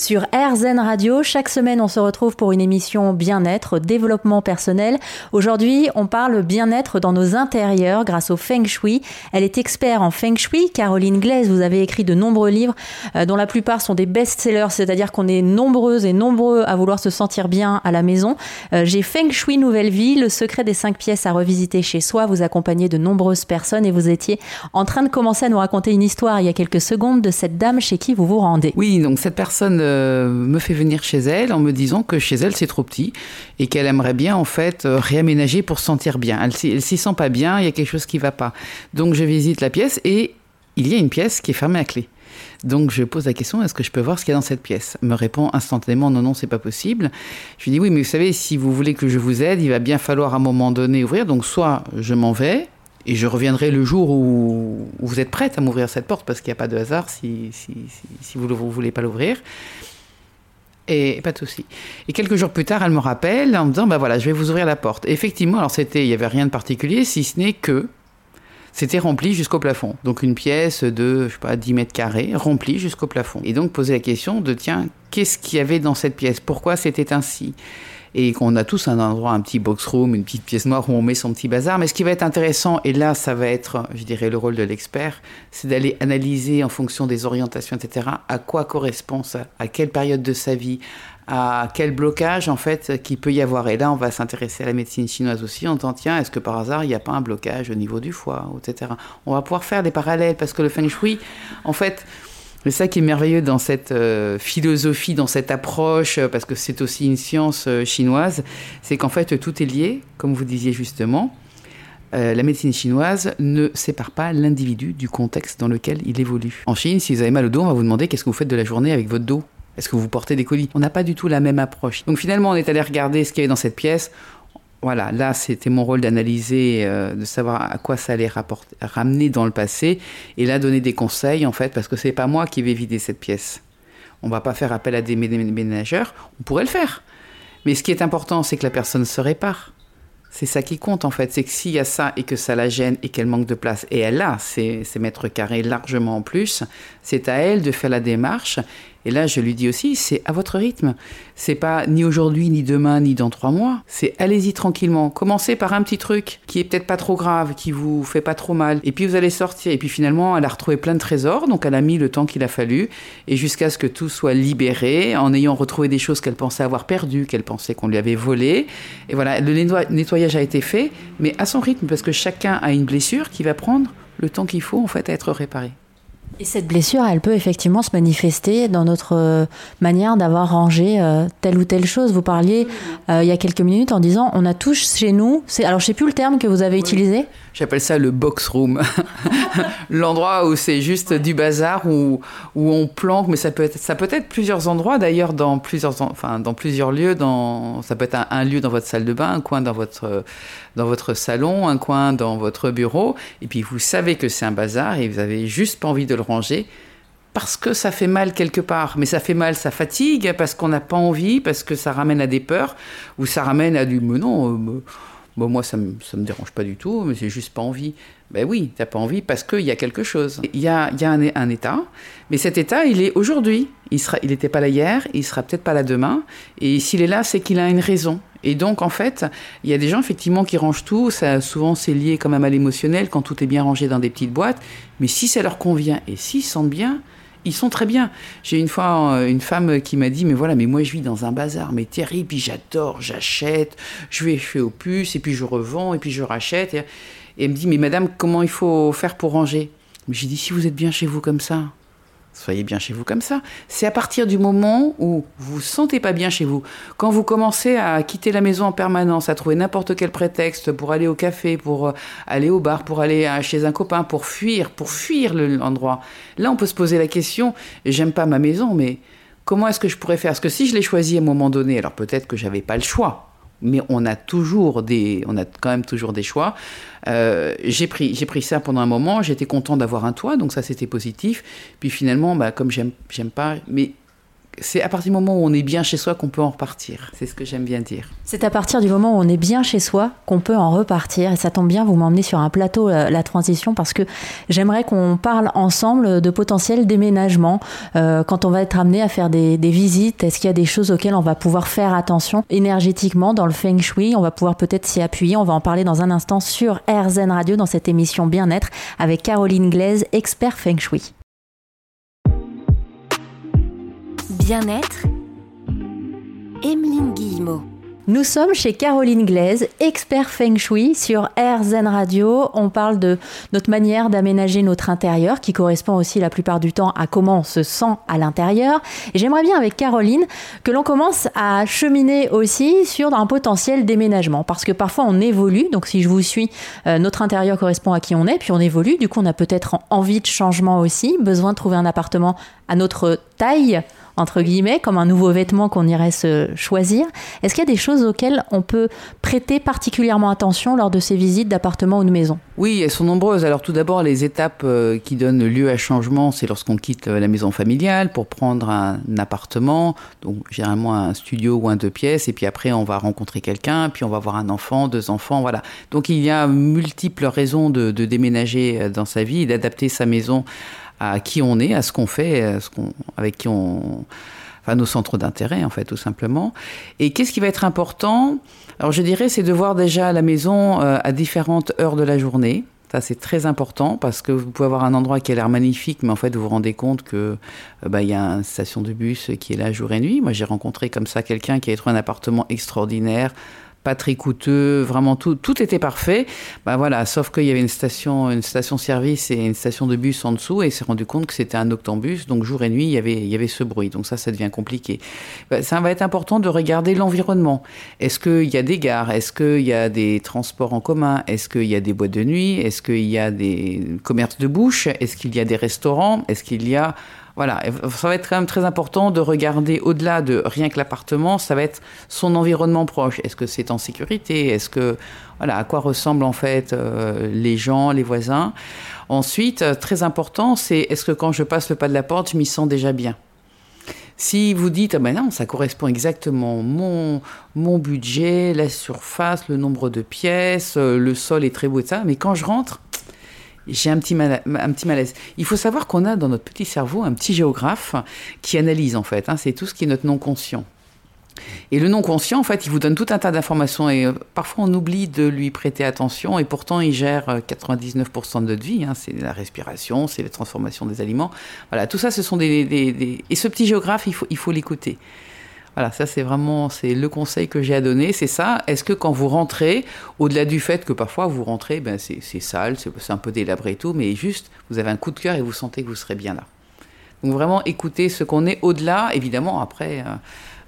Sur RZN Radio, chaque semaine, on se retrouve pour une émission bien-être, développement personnel. Aujourd'hui, on parle bien-être dans nos intérieurs grâce au Feng Shui. Elle est experte en Feng Shui. Caroline Glaise, vous avez écrit de nombreux livres euh, dont la plupart sont des best-sellers, c'est-à-dire qu'on est nombreuses et nombreux à vouloir se sentir bien à la maison. Euh, j'ai Feng Shui Nouvelle Vie, le secret des cinq pièces à revisiter chez soi. Vous accompagnez de nombreuses personnes et vous étiez en train de commencer à nous raconter une histoire il y a quelques secondes de cette dame chez qui vous vous rendez. Oui, donc cette personne euh, me fait venir chez elle en me disant que chez elle c'est trop petit et qu'elle aimerait bien en fait euh, réaménager pour se sentir bien. Elle, s'y sent pas bien, il y a quelque chose qui va pas. Donc je visite la pièce et il y a une pièce qui est fermée à clé. Donc je pose la question est-ce que je peux voir ce qu'il y a dans cette pièce? Me répond instantanément non non c'est pas possible. Je lui dis oui mais vous savez si vous voulez que je vous aide il va bien falloir à un moment donné ouvrir donc soit je m'en vais et je reviendrai le jour où, vous êtes prête à m'ouvrir cette porte parce qu'il n'y a pas de hasard si, si, si vous ne voulez pas l'ouvrir. Et pas de souci. Et quelques jours plus tard, elle me rappelle en me disant, bah voilà, je vais vous ouvrir la porte. effectivement, alors c'était, il n'y avait rien de particulier, si ce n'est que c'était rempli jusqu'au plafond. Donc une pièce de, je sais pas, 10 mètres carrés, remplie jusqu'au plafond. Et donc poser la question de, tiens, qu'est-ce qu'il y avait dans cette pièce? Pourquoi c'était ainsi? Et qu'on a tous un endroit, un petit box room, une petite pièce noire où on met son petit bazar. Mais ce qui va être intéressant, et là ça va être, je dirais, le rôle de l'expert, c'est d'aller analyser en fonction des orientations, etc., à quoi correspond ça, à quelle période de sa vie, à quel blocage en fait qu'il peut y avoir. Et là, on va s'intéresser à la médecine chinoise aussi en disant tiens, est-ce que par hasard il n'y a pas un blocage au niveau du foie, etc. On va pouvoir faire des parallèles parce que le feng shui, en fait, c'est ça qui est merveilleux dans cette euh, philosophie, dans cette approche, euh, parce que c'est aussi une science euh, chinoise, c'est qu'en fait tout est lié, comme vous disiez justement. la médecine chinoise ne sépare pas l'individu du contexte dans lequel il évolue. En Chine, si vous avez mal au dos, on va vous demander qu'est-ce que vous faites de la journée avec votre dos? Est-ce que vous portez des colis? On n'a pas du tout la même approche. Donc finalement, on est allé regarder ce qu'il y avait dans cette pièce voilà, là, c'était mon rôle d'analyser, euh, de savoir à quoi ça allait rapporter, ramener dans le passé, et là donner des conseils en fait, parce que c'est pas moi qui vais vider cette pièce. On va pas faire appel à des ménageurs, on pourrait le faire, mais ce qui est important, c'est que la personne se répare. C'est ça qui compte en fait, c'est que s'il y a ça et que ça la gêne et qu'elle manque de place, et elle a ces, ces mètres carrés largement en plus, c'est à elle de faire la démarche et là, je lui dis aussi, c'est à votre rythme. C'est pas ni aujourd'hui, ni demain, ni dans trois mois. C'est allez-y tranquillement. Commencez par un petit truc qui est peut-être pas trop grave, qui vous fait pas trop mal. Et puis vous allez sortir. Et puis finalement, elle a retrouvé plein de trésors. Donc elle a mis le temps qu'il a fallu. Et jusqu'à ce que tout soit libéré, en ayant retrouvé des choses qu'elle pensait avoir perdues, qu'elle pensait qu'on lui avait volées. Et voilà, le nettoyage a été fait, mais à son rythme, parce que chacun a une blessure qui va prendre le temps qu'il faut en fait à être réparé. Et cette blessure, elle peut effectivement se manifester dans notre euh, manière d'avoir rangé euh, telle ou telle chose. Vous parliez euh, il y a quelques minutes en disant on a tous chez nous. Alors je sais plus le terme que vous avez utilisé. J'appelle ça le box room, l'endroit où c'est juste du bazar où, où on planque, mais ça peut être ça peut être plusieurs endroits d'ailleurs dans plusieurs enfin dans plusieurs lieux. Dans ça peut être un, lieu dans votre salle de bain, un coin dans votre dans votre salon, un coin dans votre bureau, et puis vous savez que c'est un bazar et vous avez juste pas envie de le ranger parce que ça fait mal quelque part. Mais ça fait mal, ça fatigue, parce qu'on n'a pas envie, parce que ça ramène à des peurs, ou ça ramène à du... Mais non, euh, moi ça me, me dérange pas du tout, mais j'ai juste pas envie. Ben oui, t'as pas envie parce qu'il y a quelque chose. Il y a, y a un, état, mais cet état, il est aujourd'hui. Il sera, il n'était pas là hier, il sera peut-être pas là demain. Et s'il est là, c'est qu'il a une raison. Et donc, en fait, il y a des gens, effectivement, qui rangent tout. Ça, souvent, c'est lié quand même à l'émotionnel, quand tout est bien rangé dans des petites boîtes. Mais si ça leur convient et s'ils sentent bien, ils sont très bien. J'ai une fois euh, une femme qui m'a dit, mais voilà, mais moi je vis dans un bazar, mais terrible, puis j'adore, j'achète, je vais chez Opus, et puis je revends, et puis je rachète. Et, elle me dit, mais madame, comment il faut faire pour ranger? J'ai dit, si vous êtes bien chez vous comme ça, soyez bien chez vous comme ça. C'est à partir du moment où vous vous sentez pas bien chez vous, quand vous commencez à quitter la maison en permanence, à trouver n'importe quel prétexte pour aller au café, pour euh, aller au bar, pour aller chez un copain, pour fuir, pour fuir l'endroit. Là, on peut se poser la question, j'aime pas ma maison, mais comment est-ce que je pourrais faire? Parce que si je l'ai choisi à un moment donné, alors peut-être que j'avais pas le choix mais on a toujours des, on a quand même toujours des choix. Euh, j'ai pris, pris ça pendant un moment. J'étais content d'avoir un toit, donc ça c'était positif. Puis finalement, bah, comme j'aime, j'aime pas, mais c'est à partir du moment où on est bien chez soi qu'on peut en repartir. C'est ce que j'aime bien dire. C'est à partir du moment où on est bien chez soi qu'on peut en repartir. Et ça tombe bien, vous m'emmenez sur un plateau euh, la transition parce que j'aimerais qu'on parle ensemble de potentiel déménagement. Euh, quand on va être amené à faire des, visites, est-ce qu'il y a des choses auxquelles on va pouvoir faire attention énergétiquement dans le feng shui? On va pouvoir peut-être s'y appuyer. On va en parler dans un instant sur RZN Radio dans cette émission Bien-être avec Caroline Glaise, expert feng shui. Bien-être, Emeline Guillemot. Nous sommes chez Caroline Glaise, expert Feng Shui sur RZN Radio. On parle de notre manière d'aménager notre intérieur qui correspond aussi la plupart du temps à comment on se sent à l'intérieur. Et j'aimerais bien avec Caroline que l'on commence à cheminer aussi sur un potentiel déménagement parce que parfois on évolue. Donc si je vous suis, euh, notre intérieur correspond à qui on est, puis on évolue. Du coup, on a peut-être envie de changement aussi, besoin de trouver un appartement à notre taille entre guillemets, comme un nouveau vêtement qu'on irait se choisir. Est-ce qu'il y a des choses auxquelles on peut prêter particulièrement attention lors de ces visites d'appartement ou de maison Oui, elles sont nombreuses. Alors tout d'abord, les étapes euh, qui donnent lieu à changement, c'est lorsqu'on quitte euh, la maison familiale pour prendre un appartement, donc généralement un studio ou un deux pièces, et puis après on va rencontrer quelqu'un, puis on va avoir un enfant, deux enfants, voilà. Donc il y a multiples raisons de, de déménager euh, dans sa vie d'adapter sa maison à qui on est, à ce qu'on fait, à ce qu'on, avec qui on, enfin nos centres d'intérêt en fait, tout simplement. Et qu'est-ce qui va être important? Alors je dirais, c'est de voir déjà la maison euh, à différentes heures de la journée. Ça, c'est très important parce que vous pouvez avoir un endroit qui a l'air magnifique, mais en fait, vous vous rendez compte que euh, bah, il y a une station de bus qui est là jour et nuit. Moi, j'ai rencontré comme ça quelqu'un qui avait trouvé un appartement extraordinaire pas très coûteux, vraiment tout, tout était parfait. Ben voilà, sauf qu'il y avait une station, une station service et une station de bus en dessous, et il s'est rendu compte que c'était un octambus, donc jour et nuit il y avait, il y avait ce bruit. Donc ça, ça devient compliqué. Ben, ça va être important de regarder l'environnement. Est-ce qu'il y a des gares? Est-ce qu'il y a des transports en commun? Est-ce qu'il y a des boîtes de nuit? Est-ce qu'il y a des commerces de bouche? Est-ce qu'il y a des restaurants? Est-ce qu'il y a voilà, ça va être quand même très important de regarder au-delà de rien que l'appartement, ça va être son environnement proche. Est-ce que c'est en sécurité? Est-ce que voilà, à quoi ressemblent en fait euh, les gens, les voisins? Ensuite, euh, très important, c'est est-ce que quand je passe le pas de la porte, je m'y sens déjà bien? Si vous dites, ah ben non, ça correspond exactement mon, mon budget, la surface, le nombre de pièces, euh, le sol est très beau et ça, mais quand je rentre, j'ai un petit, un petit malaise. Il faut savoir qu'on a dans notre petit cerveau un petit géographe qui analyse en fait. Hein, c'est tout ce qui est notre non conscient. Et le non conscient, en fait, il vous donne tout un tas d'informations et euh, parfois on oublie de lui prêter attention et pourtant il gère 99% euh, de notre vie. Hein, c'est la respiration, c'est la transformation des aliments. Voilà, tout ça, ce sont des, et ce petit géographe, il faut il faut l'écouter. Voilà, ça c'est vraiment c'est le conseil que j'ai à donner, c'est ça. Est-ce que quand vous rentrez, au-delà du fait que parfois vous rentrez, ben c'est sale, c'est un peu délabré et tout, mais juste vous avez un coup de cœur et vous sentez que vous serez bien là. Donc vraiment écouter ce qu'on est au-delà, évidemment après euh,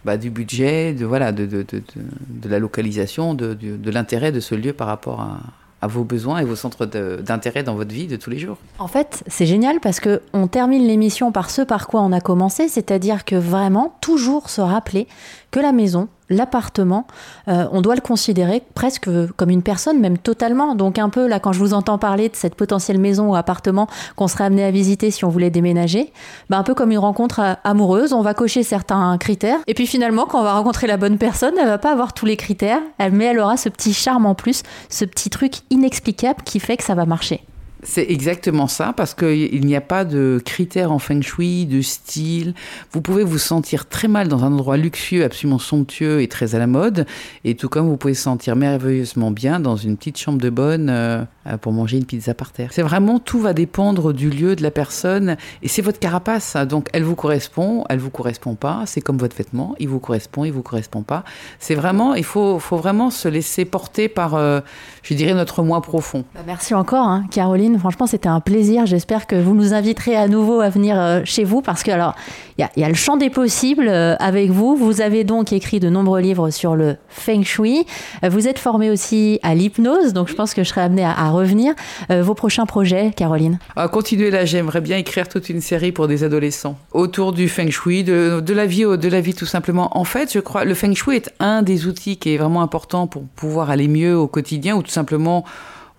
bah, du budget, de voilà, de, de, de, de la localisation, de, l'intérêt de ce lieu par rapport à, à vos besoins et vos centres d'intérêt dans votre vie de tous les jours. En fait, c'est génial parce que on termine l'émission par ce par quoi on a commencé, c'est-à-dire que vraiment toujours se rappeler que la maison, l'appartement, euh, on doit le considérer presque comme une personne, même totalement. Donc un peu là, quand je vous entends parler de cette potentielle maison ou appartement qu'on serait amené à visiter si on voulait déménager, bah, un peu comme une rencontre euh, amoureuse, on va cocher certains critères. Et puis finalement, quand on va rencontrer la bonne personne, elle va pas avoir tous les critères, mais elle aura ce petit charme en plus, ce petit truc inexplicable qui fait que ça va marcher. C'est exactement ça, parce qu'il n'y a pas de critères en feng shui, de style. Vous pouvez vous sentir très mal dans un endroit luxueux, absolument somptueux et très à la mode, et tout comme vous pouvez se sentir merveilleusement bien dans une petite chambre de bonne euh, pour manger une pizza par terre. C'est vraiment, tout va dépendre du lieu, de la personne, et c'est votre carapace. Donc elle vous correspond, elle vous correspond pas, c'est comme votre vêtement, il vous correspond, il vous correspond pas. C'est vraiment, il faut, faut vraiment se laisser porter par, euh, je dirais, notre moi profond. Bah, merci encore, hein, Caroline. Franchement, c'était un plaisir. J'espère que vous nous inviterez à nouveau à venir euh, chez vous parce que, alors, il y, a le champ des possibles euh, avec vous. Vous avez donc écrit de nombreux livres sur le feng shui. Euh, vous êtes formé aussi à l'hypnose, donc je pense que je serai amenée à, revenir. vos prochains projets, Caroline? À continuer là, j'aimerais bien écrire toute une série pour des adolescents autour du feng shui, de, de, la vie, de la vie tout simplement. En fait, je crois, le feng shui est un des outils qui est vraiment important pour pouvoir aller mieux au quotidien ou tout simplement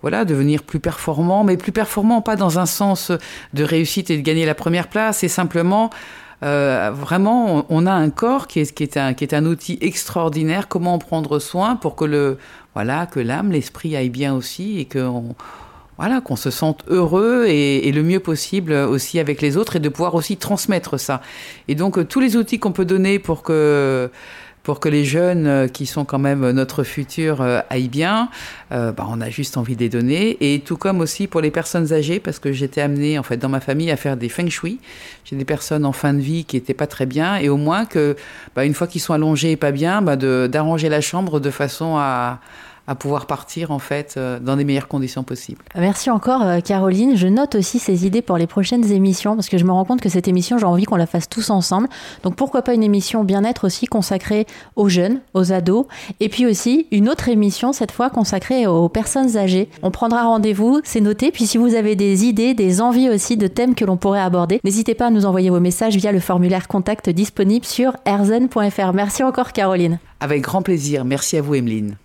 voilà, devenir plus performant, mais plus performant pas dans un sens de réussite et de gagner la première place, c'est simplement euh, vraiment, on a un corps qui est, qui est, un, qui est un outil extraordinaire. Comment en prendre soin pour que le, voilà, que l'âme, l'esprit aille bien aussi et qu'on, voilà, qu'on se sente heureux et, et, le mieux possible aussi avec les autres et de pouvoir aussi transmettre ça. Et donc, tous les outils qu'on peut donner pour que pour que les jeunes euh, qui sont quand même notre futur euh, aillent bien, euh, bah, on a juste envie de les donner. Et tout comme aussi pour les personnes âgées, parce que j'étais amenée en fait dans ma famille à faire des feng shui. J'ai des personnes en fin de vie qui étaient pas très bien, et au moins que bah, une fois qu'ils sont allongés et pas bien, bah, d'arranger la chambre de façon à à pouvoir partir en fait euh, dans les meilleures conditions possibles. Merci encore euh, Caroline. Je note aussi ces idées pour les prochaines émissions parce que je me rends compte que cette émission, j'ai envie qu'on la fasse tous ensemble. Donc pourquoi pas une émission bien-être aussi consacrée aux jeunes, aux ados et puis aussi une autre émission cette fois consacrée aux personnes âgées. On prendra rendez-vous, c'est noté. Puis si vous avez des idées, des envies aussi de thèmes que l'on pourrait aborder, n'hésitez pas à nous envoyer vos messages via le formulaire contact disponible sur erzen.fr. Merci encore Caroline. Avec grand plaisir. Merci à vous Emeline.